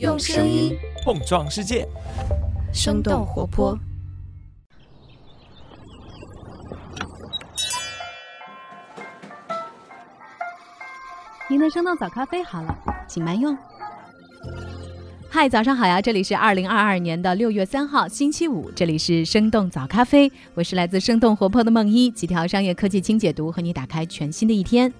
用声音碰撞世界，生动活泼。您的生动早咖啡好了，请慢用。嗨，早上好呀！这里是二零二二年的六月三号，星期五，这里是生动早咖啡，我是来自生动活泼的梦一，几条商业科技轻解读，和你打开全新的一天。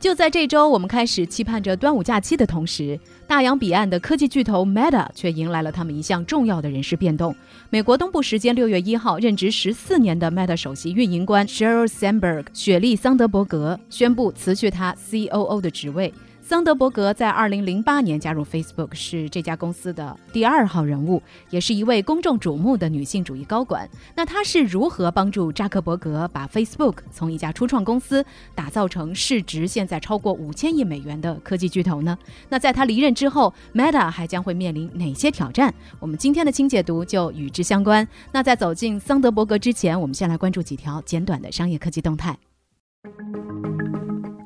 就在这周，我们开始期盼着端午假期的同时，大洋彼岸的科技巨头 Meta 却迎来了他们一项重要的人事变动。美国东部时间六月一号，任职十四年的 Meta 首席运营官 Sheryl Sandberg 雪莉·桑德伯格宣布辞去他 COO 的职位。桑德伯格在2008年加入 Facebook，是这家公司的第二号人物，也是一位公众瞩目的女性主义高管。那她是如何帮助扎克伯格把 Facebook 从一家初创公司打造成市值现在超过五千亿美元的科技巨头呢？那在他离任之后，Meta 还将会面临哪些挑战？我们今天的轻解读就与之相关。那在走进桑德伯格之前，我们先来关注几条简短的商业科技动态。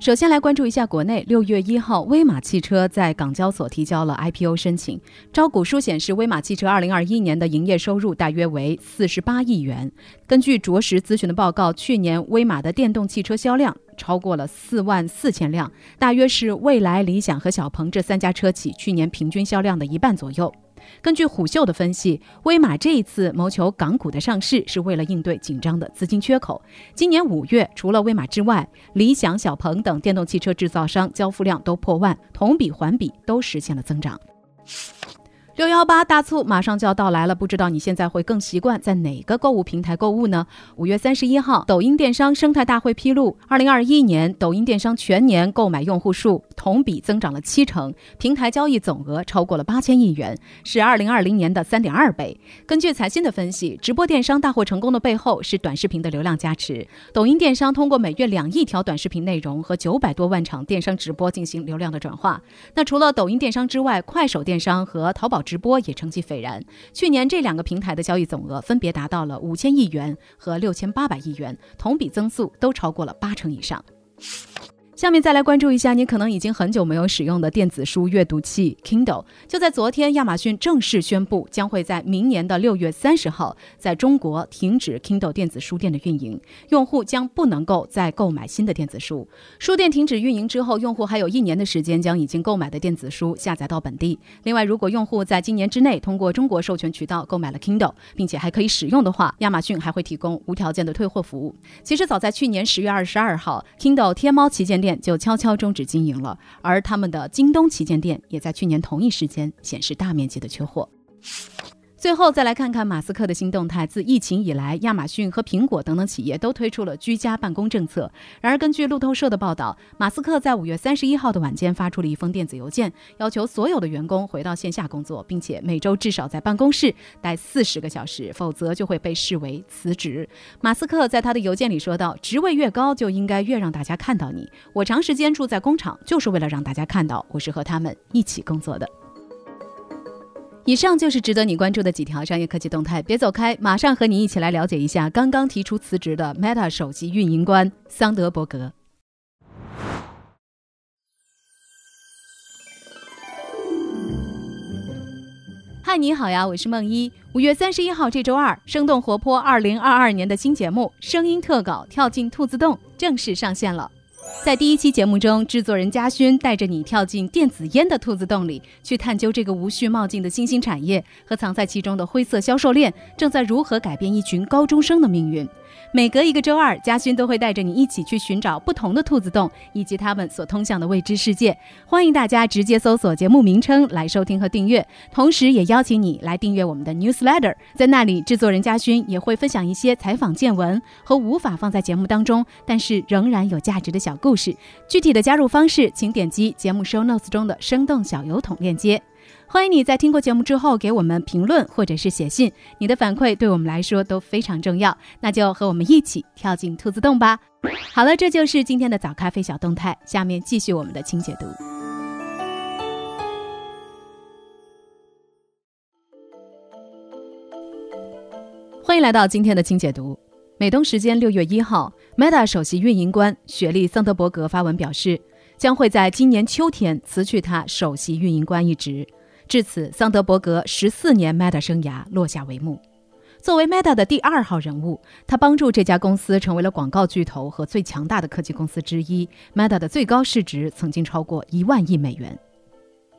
首先来关注一下国内，六月一号，威马汽车在港交所提交了 IPO 申请。招股书显示，威马汽车二零二一年的营业收入大约为四十八亿元。根据卓识咨询的报告，去年威马的电动汽车销量超过了四万四千辆，大约是蔚来、理想和小鹏这三家车企去年平均销量的一半左右。根据虎嗅的分析，威马这一次谋求港股的上市，是为了应对紧张的资金缺口。今年五月，除了威马之外，理想、小鹏等电动汽车制造商交付量都破万，同比环比都实现了增长。六幺八大促马上就要到来了，不知道你现在会更习惯在哪个购物平台购物呢？五月三十一号，抖音电商生态大会披露，二零二一年抖音电商全年购买用户数同比增长了七成，平台交易总额超过了八千亿元，是二零二零年的三点二倍。根据财新的分析，直播电商大获成功的背后是短视频的流量加持。抖音电商通过每月两亿条短视频内容和九百多万场电商直播进行流量的转化。那除了抖音电商之外，快手电商和淘宝。直播也成绩斐然，去年这两个平台的交易总额分别达到了五千亿元和六千八百亿元，同比增速都超过了八成以上。下面再来关注一下你可能已经很久没有使用的电子书阅读器 Kindle。就在昨天，亚马逊正式宣布，将会在明年的六月三十号在中国停止 Kindle 电子书店的运营，用户将不能够再购买新的电子书。书店停止运营之后，用户还有一年的时间将已经购买的电子书下载到本地。另外，如果用户在今年之内通过中国授权渠道购买了 Kindle，并且还可以使用的话，亚马逊还会提供无条件的退货服务。其实早在去年十月二十二号，Kindle 天猫旗舰店。就悄悄终止经营了，而他们的京东旗舰店也在去年同一时间显示大面积的缺货。最后再来看看马斯克的新动态。自疫情以来，亚马逊和苹果等等企业都推出了居家办公政策。然而，根据路透社的报道，马斯克在五月三十一号的晚间发出了一封电子邮件，要求所有的员工回到线下工作，并且每周至少在办公室待四十个小时，否则就会被视为辞职。马斯克在他的邮件里说道：“职位越高，就应该越让大家看到你。我长时间住在工厂，就是为了让大家看到我是和他们一起工作的。”以上就是值得你关注的几条商业科技动态，别走开，马上和你一起来了解一下刚刚提出辞职的 Meta 首席运营官桑德伯格。嗨，你好呀，我是梦一。五月三十一号这周二，生动活泼二零二二年的新节目《声音特稿》跳进兔子洞正式上线了。在第一期节目中，制作人嘉勋带着你跳进电子烟的兔子洞里，去探究这个无序冒进的新兴产业和藏在其中的灰色销售链正在如何改变一群高中生的命运。每隔一个周二，嘉勋都会带着你一起去寻找不同的兔子洞以及他们所通向的未知世界。欢迎大家直接搜索节目名称来收听和订阅，同时也邀请你来订阅我们的 newsletter。在那里，制作人嘉勋也会分享一些采访见闻和无法放在节目当中，但是仍然有价值的小故事。具体的加入方式，请点击节目 show notes 中的生动小油桶链接。欢迎你在听过节目之后给我们评论或者是写信，你的反馈对我们来说都非常重要。那就和我们一起跳进兔子洞吧。好了，这就是今天的早咖啡小动态，下面继续我们的清解读。欢迎来到今天的清解读。美东时间六月一号，Meta 首席运营官雪莉·桑德伯格发文表示，将会在今年秋天辞去他首席运营官一职。至此，桑德伯格十四年 Meta 生涯落下帷幕。作为 Meta 的第二号人物，他帮助这家公司成为了广告巨头和最强大的科技公司之一。Meta 的最高市值曾经超过一万亿美元。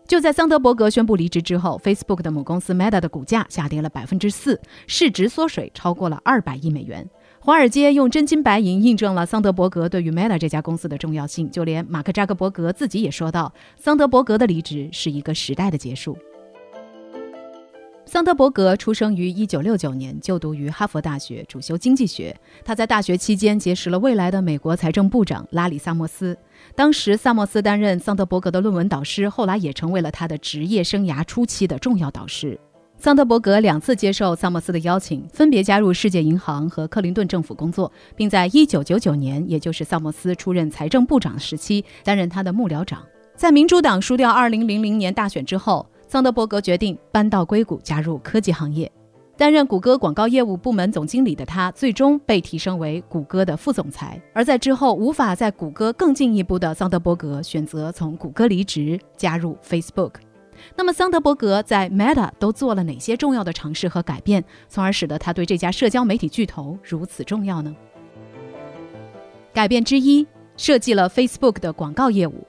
就在桑德伯格宣布离职之后，Facebook 的母公司 Meta 的股价下跌了百分之四，市值缩水超过了二百亿美元。华尔街用真金白银印证了桑德伯格对于 Meta 这家公司的重要性，就连马克扎克伯格自己也说到，桑德伯格的离职是一个时代的结束。桑德伯格出生于1969年，就读于哈佛大学，主修经济学。他在大学期间结识了未来的美国财政部长拉里·萨默斯。当时，萨默斯担任桑德伯格的论文导师，后来也成为了他的职业生涯初期的重要导师。桑德伯格两次接受萨默斯的邀请，分别加入世界银行和克林顿政府工作，并在1999年，也就是萨默斯出任财政部长时期，担任他的幕僚长。在民主党输掉2000年大选之后。桑德伯格决定搬到硅谷，加入科技行业，担任谷歌广告业务部门总经理的他，最终被提升为谷歌的副总裁。而在之后无法在谷歌更进一步的桑德伯格，选择从谷歌离职，加入 Facebook。那么，桑德伯格在 Meta 都做了哪些重要的尝试和改变，从而使得他对这家社交媒体巨头如此重要呢？改变之一，设计了 Facebook 的广告业务。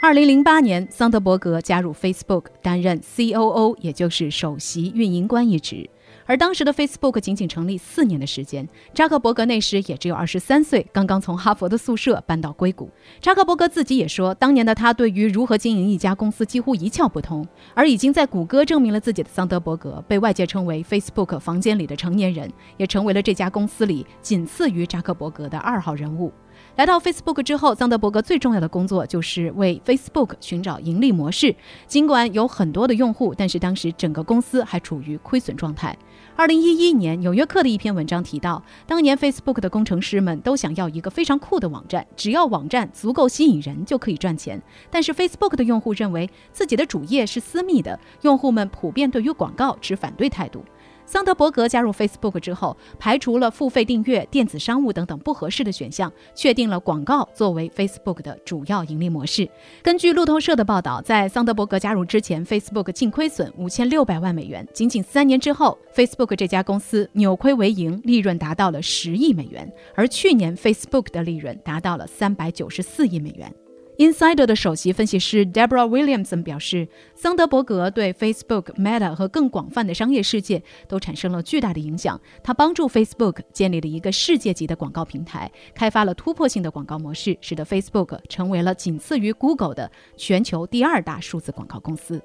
二零零八年，桑德伯格加入 Facebook，担任 COO，也就是首席运营官一职。而当时的 Facebook 仅仅成立四年的时间，扎克伯格那时也只有二十三岁，刚刚从哈佛的宿舍搬到硅谷。扎克伯格自己也说，当年的他对于如何经营一家公司几乎一窍不通。而已经在谷歌证明了自己的桑德伯格，被外界称为 Facebook 房间里的成年人，也成为了这家公司里仅次于扎克伯格的二号人物。来到 Facebook 之后，桑德伯格最重要的工作就是为 Facebook 寻找盈利模式。尽管有很多的用户，但是当时整个公司还处于亏损状态。二零一一年，《纽约客》的一篇文章提到，当年 Facebook 的工程师们都想要一个非常酷的网站，只要网站足够吸引人就可以赚钱。但是 Facebook 的用户认为自己的主页是私密的，用户们普遍对于广告持反对态度。桑德伯格加入 Facebook 之后，排除了付费订阅、电子商务等等不合适的选项，确定了广告作为 Facebook 的主要盈利模式。根据路透社的报道，在桑德伯格加入之前，Facebook 净亏损五千六百万美元。仅仅三年之后，Facebook 这家公司扭亏为盈，利润达到了十亿美元。而去年，Facebook 的利润达到了三百九十四亿美元。Insider 的首席分析师 Deborah Williamson 表示，桑德伯格对 Facebook、Meta 和更广泛的商业世界都产生了巨大的影响。他帮助 Facebook 建立了一个世界级的广告平台，开发了突破性的广告模式，使得 Facebook 成为了仅次于 Google 的全球第二大数字广告公司。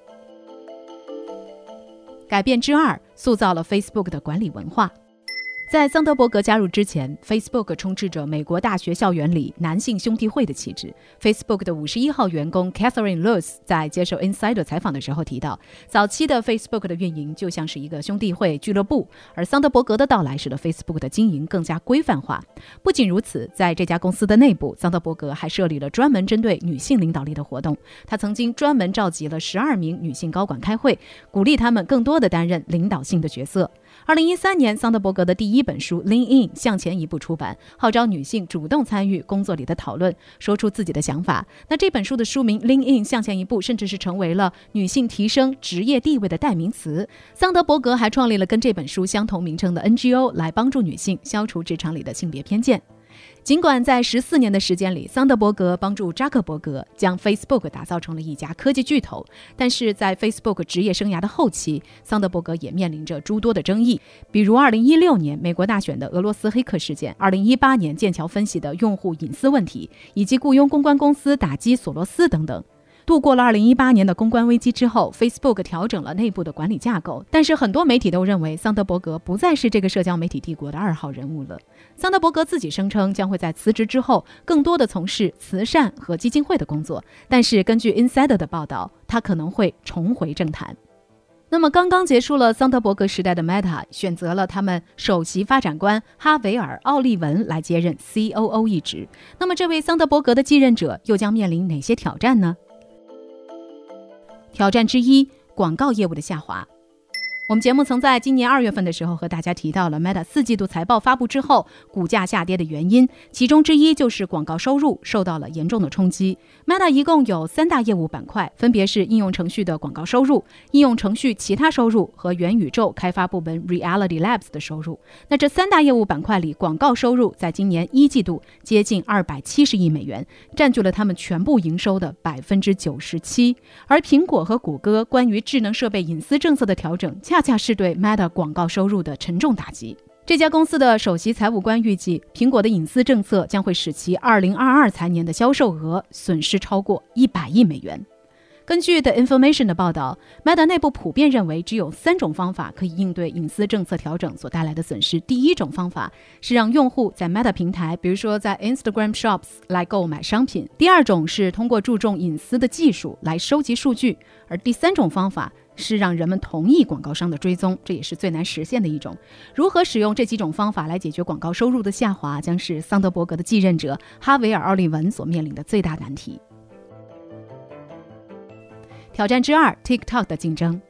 改变之二，塑造了 Facebook 的管理文化。在桑德伯格加入之前，Facebook 充斥着美国大学校园里男性兄弟会的气质。Facebook 的五十一号员工 Catherine Lewis 在接受 Insider 采访的时候提到，早期的 Facebook 的运营就像是一个兄弟会俱乐部，而桑德伯格的到来使得 Facebook 的经营更加规范化。不仅如此，在这家公司的内部，桑德伯格还设立了专门针对女性领导力的活动。他曾经专门召集了十二名女性高管开会，鼓励他们更多的担任领导性的角色。二零一三年，桑德伯格的第一本书《Lean In》向前一步出版，号召女性主动参与工作里的讨论，说出自己的想法。那这本书的书名《Lean In》向前一步，甚至是成为了女性提升职业地位的代名词。桑德伯格还创立了跟这本书相同名称的 NGO，来帮助女性消除职场里的性别偏见。尽管在十四年的时间里，桑德伯格帮助扎克伯格将 Facebook 打造成了一家科技巨头，但是在 Facebook 职业生涯的后期，桑德伯格也面临着诸多的争议，比如2016年美国大选的俄罗斯黑客事件，2018年剑桥分析的用户隐私问题，以及雇佣公关公司打击索罗斯等等。度过了2018年的公关危机之后，Facebook 调整了内部的管理架构，但是很多媒体都认为桑德伯格不再是这个社交媒体帝国的二号人物了。桑德伯格自己声称将会在辞职之后更多的从事慈善和基金会的工作，但是根据 Insider 的报道，他可能会重回政坛。那么刚刚结束了桑德伯格时代的 Meta 选择了他们首席发展官哈维尔·奥利文来接任 COO 一职。那么这位桑德伯格的继任者又将面临哪些挑战呢？挑战之一：广告业务的下滑。我们节目曾在今年二月份的时候和大家提到了 Meta 四季度财报发布之后股价下跌的原因，其中之一就是广告收入受到了严重的冲击。Meta 一共有三大业务板块，分别是应用程序的广告收入、应用程序其他收入和元宇宙开发部门 Reality Labs 的收入。那这三大业务板块里，广告收入在今年一季度接近二百七十亿美元，占据了他们全部营收的百分之九十七。而苹果和谷歌关于智能设备隐私政策的调整，恰恰恰是对 Meta 广告收入的沉重打击。这家公司的首席财务官预计，苹果的隐私政策将会使其2022财年的销售额损失超过100亿美元。根据 The Information 的报道，Meta 内部普遍认为只有三种方法可以应对隐私政策调整所带来的损失。第一种方法是让用户在 Meta 平台，比如说在 Instagram Shops 来购买商品；第二种是通过注重隐私的技术来收集数据；而第三种方法是让人们同意广告商的追踪，这也是最难实现的一种。如何使用这几种方法来解决广告收入的下滑，将是桑德伯格的继任者哈维尔·奥利文所面临的最大难题。挑战之二：TikTok 的竞争。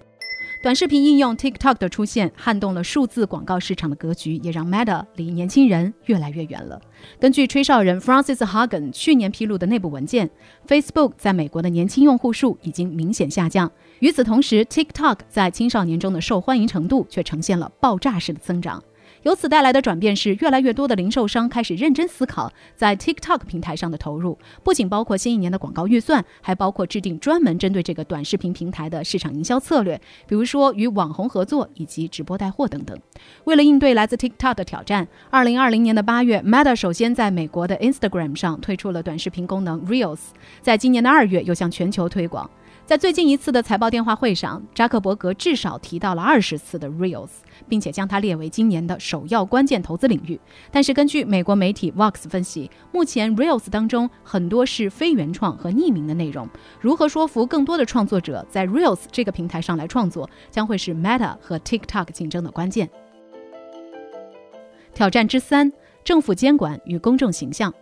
短视频应用 TikTok 的出现，撼动了数字广告市场的格局，也让 Meta 离年轻人越来越远了。根据吹哨人 Francis Hagen 去年披露的内部文件，Facebook 在美国的年轻用户数已经明显下降。与此同时，TikTok 在青少年中的受欢迎程度却呈现了爆炸式的增长。由此带来的转变是，越来越多的零售商开始认真思考在 TikTok 平台上的投入，不仅包括新一年的广告预算，还包括制定专门针对这个短视频平台的市场营销策略，比如说与网红合作以及直播带货等等。为了应对来自 TikTok 的挑战，二零二零年的八月，Meta 首先在美国的 Instagram 上推出了短视频功能 Reels，在今年的二月又向全球推广。在最近一次的财报电话会上，扎克伯格至少提到了二十次的 Reels，并且将它列为今年的首要关键投资领域。但是，根据美国媒体 Vox 分析，目前 Reels 当中很多是非原创和匿名的内容。如何说服更多的创作者在 Reels 这个平台上来创作，将会是 Meta 和 TikTok 竞争的关键。挑战之三：政府监管与公众形象。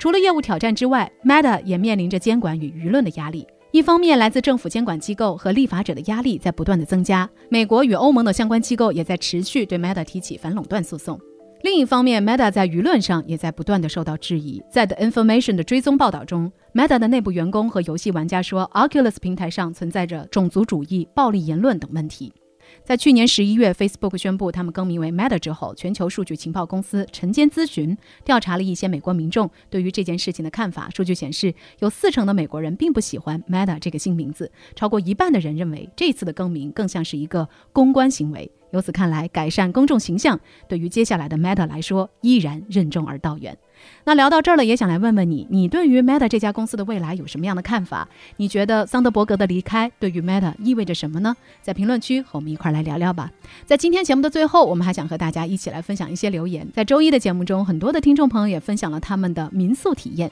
除了业务挑战之外，Meta 也面临着监管与舆论的压力。一方面，来自政府监管机构和立法者的压力在不断的增加，美国与欧盟的相关机构也在持续对 Meta 提起反垄断诉讼。另一方面，Meta 在舆论上也在不断的受到质疑。在 The Information 的追踪报道中，Meta 的内部员工和游戏玩家说，Oculus 平台上存在着种族主义、暴力言论等问题。在去年十一月，Facebook 宣布他们更名为 Meta 之后，全球数据情报公司晨间咨询调查了一些美国民众对于这件事情的看法。数据显示，有四成的美国人并不喜欢 Meta 这个新名字，超过一半的人认为这次的更名更像是一个公关行为。由此看来，改善公众形象对于接下来的 Meta 来说依然任重而道远。那聊到这儿了，也想来问问你，你对于 Meta 这家公司的未来有什么样的看法？你觉得桑德伯格的离开对于 Meta 意味着什么呢？在评论区和我们一块儿来聊聊吧。在今天节目的最后，我们还想和大家一起来分享一些留言。在周一的节目中，很多的听众朋友也分享了他们的民宿体验。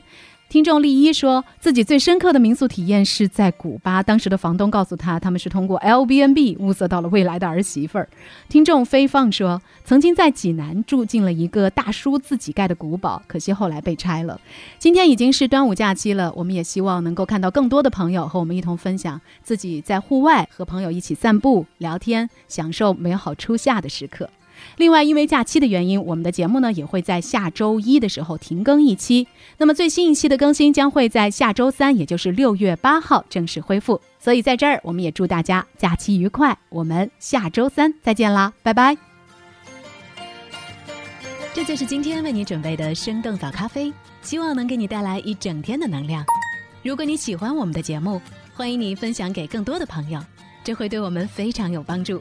听众丽一说自己最深刻的民宿体验是在古巴，当时的房东告诉他，他们是通过 L B N B 物色到了未来的儿媳妇儿。听众飞放说，曾经在济南住进了一个大叔自己盖的古堡，可惜后来被拆了。今天已经是端午假期了，我们也希望能够看到更多的朋友和我们一同分享自己在户外和朋友一起散步、聊天，享受美好初夏的时刻。另外，因为假期的原因，我们的节目呢也会在下周一的时候停更一期。那么最新一期的更新将会在下周三，也就是六月八号正式恢复。所以在这儿，我们也祝大家假期愉快。我们下周三再见啦，拜拜。这就是今天为你准备的生动早咖啡，希望能给你带来一整天的能量。如果你喜欢我们的节目，欢迎你分享给更多的朋友，这会对我们非常有帮助。